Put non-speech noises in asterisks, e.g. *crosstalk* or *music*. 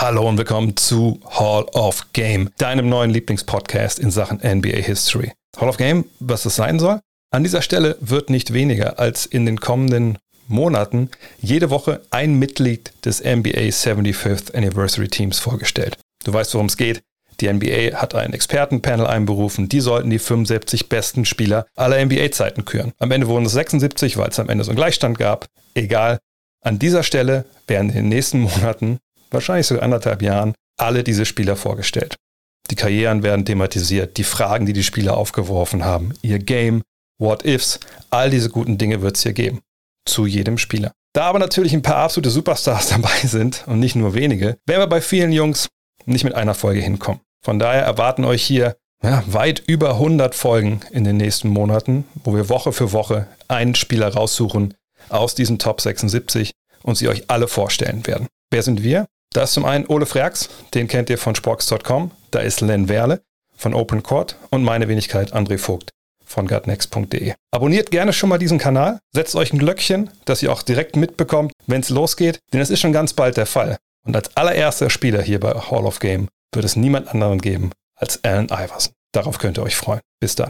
Hallo und willkommen zu Hall of Game, deinem neuen Lieblingspodcast in Sachen NBA History. Hall of Game, was es sein soll? An dieser Stelle wird nicht weniger als in den kommenden Monaten jede Woche ein Mitglied des NBA 75th Anniversary Teams vorgestellt. Du weißt, worum es geht. Die NBA hat ein Expertenpanel einberufen. Die sollten die 75 besten Spieler aller NBA-Zeiten küren. Am Ende wurden es 76, weil es am Ende so einen Gleichstand gab. Egal. An dieser Stelle werden in den nächsten Monaten, wahrscheinlich sogar anderthalb Jahren, alle diese Spieler vorgestellt. Die Karrieren werden thematisiert, die Fragen, die die Spieler aufgeworfen haben, ihr Game, What-Ifs, all diese guten Dinge wird es hier geben. Zu jedem Spieler. Da aber natürlich ein paar absolute Superstars *laughs* dabei sind und nicht nur wenige, werden wir bei vielen Jungs nicht mit einer Folge hinkommen. Von daher erwarten euch hier ja, weit über 100 Folgen in den nächsten Monaten, wo wir Woche für Woche einen Spieler raussuchen aus diesen Top 76 und sie euch alle vorstellen werden. Wer sind wir? Da ist zum einen Ole Freaks, den kennt ihr von Sporks.com. Da ist Len Werle von Open Court und meine Wenigkeit André Vogt von gutnext.de. Abonniert gerne schon mal diesen Kanal, setzt euch ein Glöckchen, dass ihr auch direkt mitbekommt, wenn es losgeht, denn es ist schon ganz bald der Fall. Und als allererster Spieler hier bei Hall of Game wird es niemand anderen geben als Allen Iverson. Darauf könnt ihr euch freuen. Bis dann.